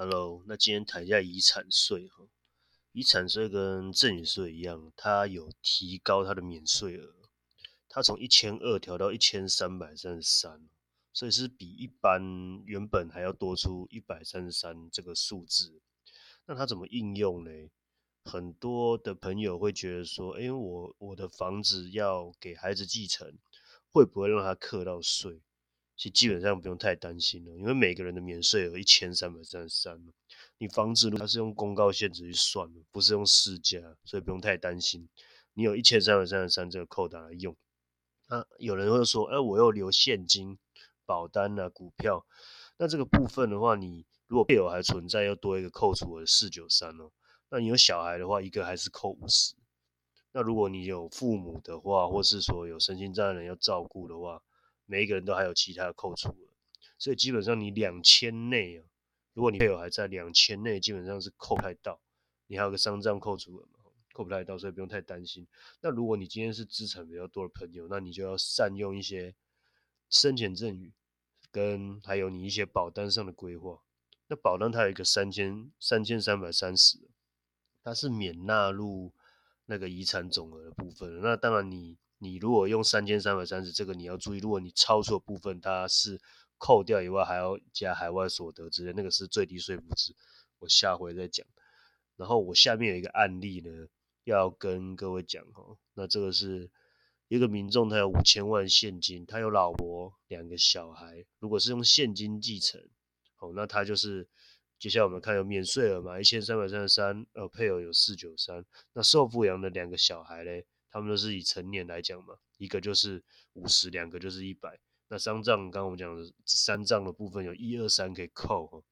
Hello，那今天谈一下遗产税哈。遗产税跟赠与税一样，它有提高它的免税额，它从一千二调到一千三百三十三，所以是比一般原本还要多出一百三十三这个数字。那它怎么应用呢？很多的朋友会觉得说，哎，我我的房子要给孩子继承，会不会让他课到税？其实基本上不用太担心了，因为每个人的免税额一千三百三十三你房子它是用公告限制去算的，不是用市价，所以不用太担心。你有一千三百三十三这个扣打来用。那有人会说，哎，我又留现金、保单啊、股票，那这个部分的话，你如果配偶还存在，要多一个扣除额四九三哦。那你有小孩的话，一个还是扣五十。那如果你有父母的话，或是说有身心障碍人要照顾的话，每一个人都还有其他的扣除额，所以基本上你两千内啊，如果你配偶还在两千内，基本上是扣不太到。你还有个丧葬扣除额嘛，扣不太到，所以不用太担心。那如果你今天是资产比较多的朋友，那你就要善用一些生前赠与，跟还有你一些保单上的规划。那保单它有一个三千三千三百三十，它是免纳入那个遗产总额的部分。那当然你。你如果用三千三百三十，这个你要注意，如果你超出的部分，它是扣掉以外，还要加海外所得之类，那个是最低税负值。我下回再讲。然后我下面有一个案例呢，要跟各位讲哈。那这个是一个民众，他有五千万现金，他有老婆两个小孩，如果是用现金继承，哦，那他就是接下来我们看有免税额嘛，一千三百三十三，呃，配偶有四九三，那受抚养的两个小孩嘞？他们都是以成年来讲嘛，一个就是五十，两个就是一百。那三账刚刚我们讲的三账的部分有一二三可以扣，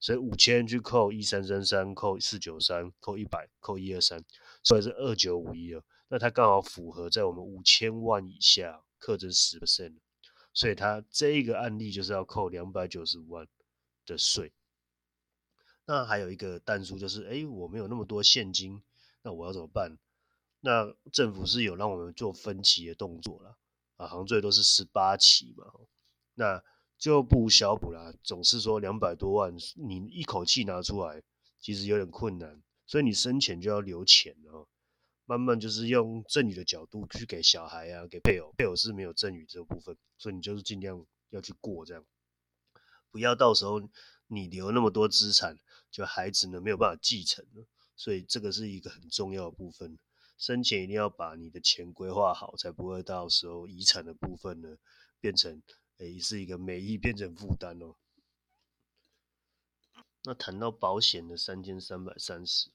所以五千去扣一三三三，扣四九三，扣一百，扣一二三，所以是二九五一了。那它刚好符合在我们五千万以下课征十 percent，所以它这一个案例就是要扣两百九十五万的税。那还有一个弹数就是，哎，我没有那么多现金，那我要怎么办？那政府是有让我们做分期的动作了，啊，好像最多是十八期嘛，那就不小补啦。总是说两百多万，你一口气拿出来，其实有点困难，所以你生前就要留钱哦，慢慢就是用赠与的角度去给小孩啊，给配偶，配偶是没有赠与这部分，所以你就是尽量要去过这样，不要到时候你留那么多资产，就孩子呢没有办法继承了，所以这个是一个很重要的部分。生前一定要把你的钱规划好，才不会到时候遗产的部分呢变成诶是一个美意变成负担哦。那谈到保险的三千三百三十，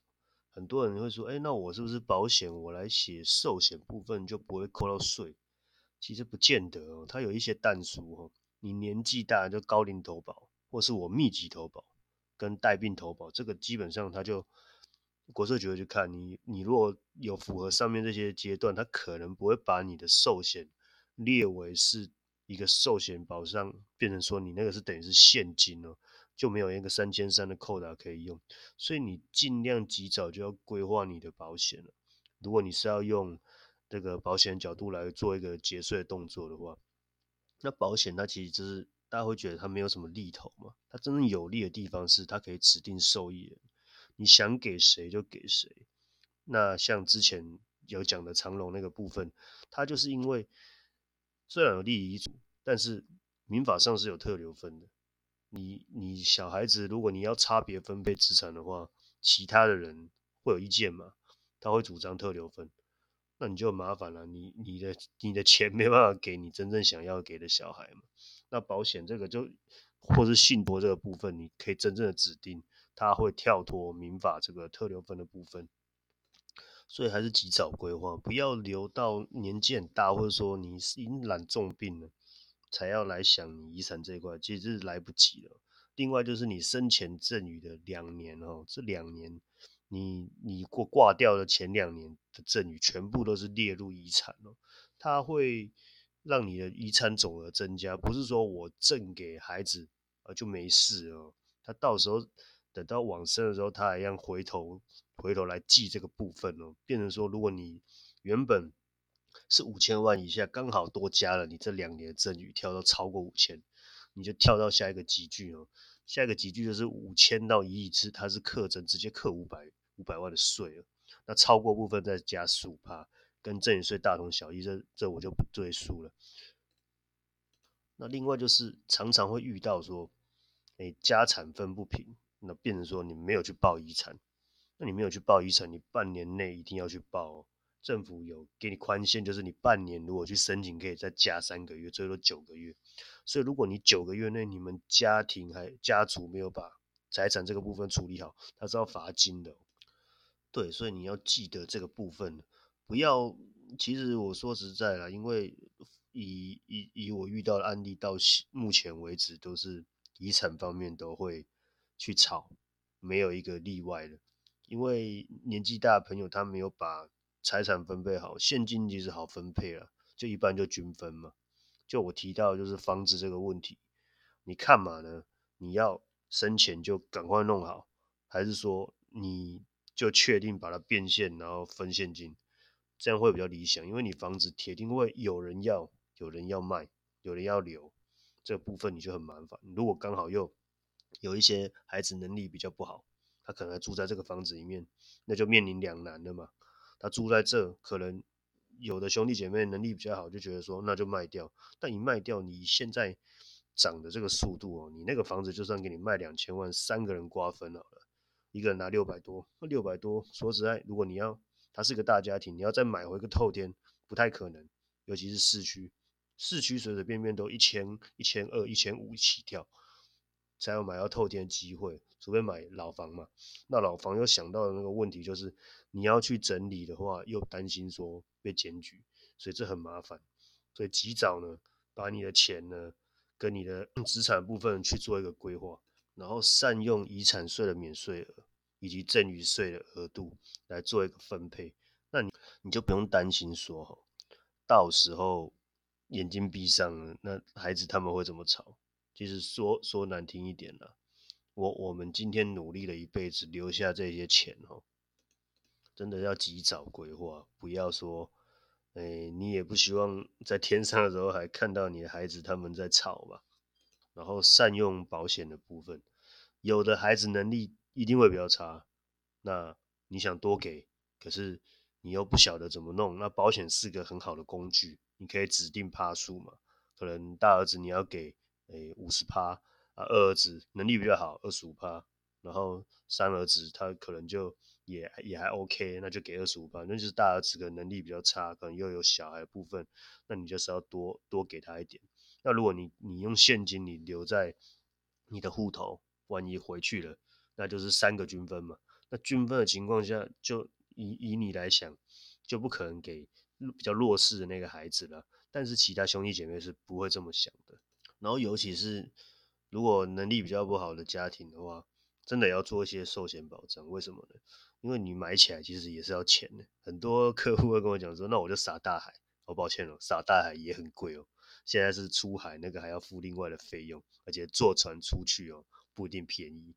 很多人会说，哎，那我是不是保险我来写寿险部分就不会扣到税？其实不见得哦，它有一些淡书哦，你年纪大就高龄投保，或是我密集投保跟带病投保，这个基本上它就。国税局会去看你，你如果有符合上面这些阶段，他可能不会把你的寿险列为是一个寿险保障，变成说你那个是等于是现金哦，就没有一个三千三的扣打可以用，所以你尽量及早就要规划你的保险了。如果你是要用这个保险角度来做一个节税动作的话，那保险它其实就是大家会觉得它没有什么利头嘛，它真正有利的地方是它可以指定受益人。你想给谁就给谁。那像之前有讲的长隆那个部分，它就是因为虽然有利遗嘱，但是民法上是有特留分的。你你小孩子，如果你要差别分配资产的话，其他的人会有意见嘛？他会主张特留分，那你就麻烦了。你你的你的钱没办法给你真正想要给的小孩嘛？那保险这个就或是信托这个部分，你可以真正的指定。他会跳脱民法这个特留分的部分，所以还是及早规划，不要留到年纪很大，或者说你已经染重病了，才要来想你遗产这一块，其实是来不及了。另外就是你生前赠与的两年哦，这两年你你过挂掉的前两年的赠与，全部都是列入遗产哦，它会让你的遗产总额增加，不是说我赠给孩子啊就没事哦，他到时候。等到往生的时候，他还要回头回头来记这个部分哦，变成说，如果你原本是五千万以下，刚好多加了你这两年的赠与，跳到超过五千，你就跳到下一个集聚哦，下一个集聚就是五千到一亿次，它是课征直接课五百五百万的税了。那超过部分再加十五趴，跟赠与税大同小异，这这我就不赘述了。那另外就是常常会遇到说，哎，家产分不平，那变成说你没有去报遗产，那你没有去报遗产，你半年内一定要去报。政府有给你宽限，就是你半年如果去申请，可以再加三个月，最多九个月。所以如果你九个月内你们家庭还家族没有把财产这个部分处理好，他是要罚金的。对，所以你要记得这个部分，不要。其实我说实在啦，因为以以以我遇到的案例到目前为止，都是遗产方面都会去炒，没有一个例外的。因为年纪大的朋友他没有把。财产分配好，现金其实好分配了，就一般就均分嘛。就我提到就是房子这个问题，你看嘛呢？你要生前就赶快弄好，还是说你就确定把它变现，然后分现金，这样会比较理想？因为你房子铁定会有人要，有人要卖，有人要留，这部分你就很麻烦。如果刚好又有一些孩子能力比较不好，他可能住在这个房子里面，那就面临两难了嘛。他住在这，可能有的兄弟姐妹能力比较好，就觉得说那就卖掉。但你卖掉，你现在涨的这个速度哦，你那个房子就算给你卖两千万，三个人瓜分好了，一个人拿六百多，那六百多说实在，如果你要，他是个大家庭，你要再买回个透天，不太可能。尤其是市区，市区随随便便都一千、一千二、一千五起跳，才有买到透天的机会。除非买老房嘛，那老房又想到的那个问题就是，你要去整理的话，又担心说被检举，所以这很麻烦。所以及早呢，把你的钱呢，跟你的资产部分去做一个规划，然后善用遗产税的免税额以及赠与税的额度来做一个分配，那你你就不用担心说哈，到时候眼睛闭上了，那孩子他们会怎么吵？其实说说难听一点了。我我们今天努力了一辈子，留下这些钱哦，真的要及早规划，不要说，哎，你也不希望在天上的时候还看到你的孩子他们在吵吧。然后善用保险的部分，有的孩子能力一定会比较差，那你想多给，可是你又不晓得怎么弄，那保险是个很好的工具，你可以指定趴数嘛，可能大儿子你要给，哎，五十趴。啊，二儿子能力比较好，二十五趴，然后三儿子他可能就也也还 OK，那就给二十五趴。那就是大儿子的能力比较差，可能又有小孩部分，那你就是要多多给他一点。那如果你你用现金你留在你的户头，万一回去了，那就是三个均分嘛。那均分的情况下，就以以你来想，就不可能给比较弱势的那个孩子了。但是其他兄弟姐妹是不会这么想的。然后尤其是。如果能力比较不好的家庭的话，真的要做一些寿险保障。为什么呢？因为你买起来其实也是要钱的。很多客户会跟我讲说：“那我就撒大海。”哦，抱歉了，撒大海也很贵哦。现在是出海，那个还要付另外的费用，而且坐船出去哦，不一定便宜。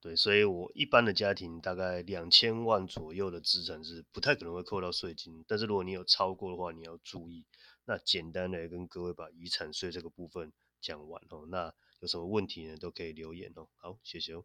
对，所以我一般的家庭大概两千万左右的资产是不太可能会扣到税金。但是如果你有超过的话，你要注意。那简单的跟各位把遗产税这个部分讲完哦。那有什么问题呢？都可以留言哦。好，谢谢哦。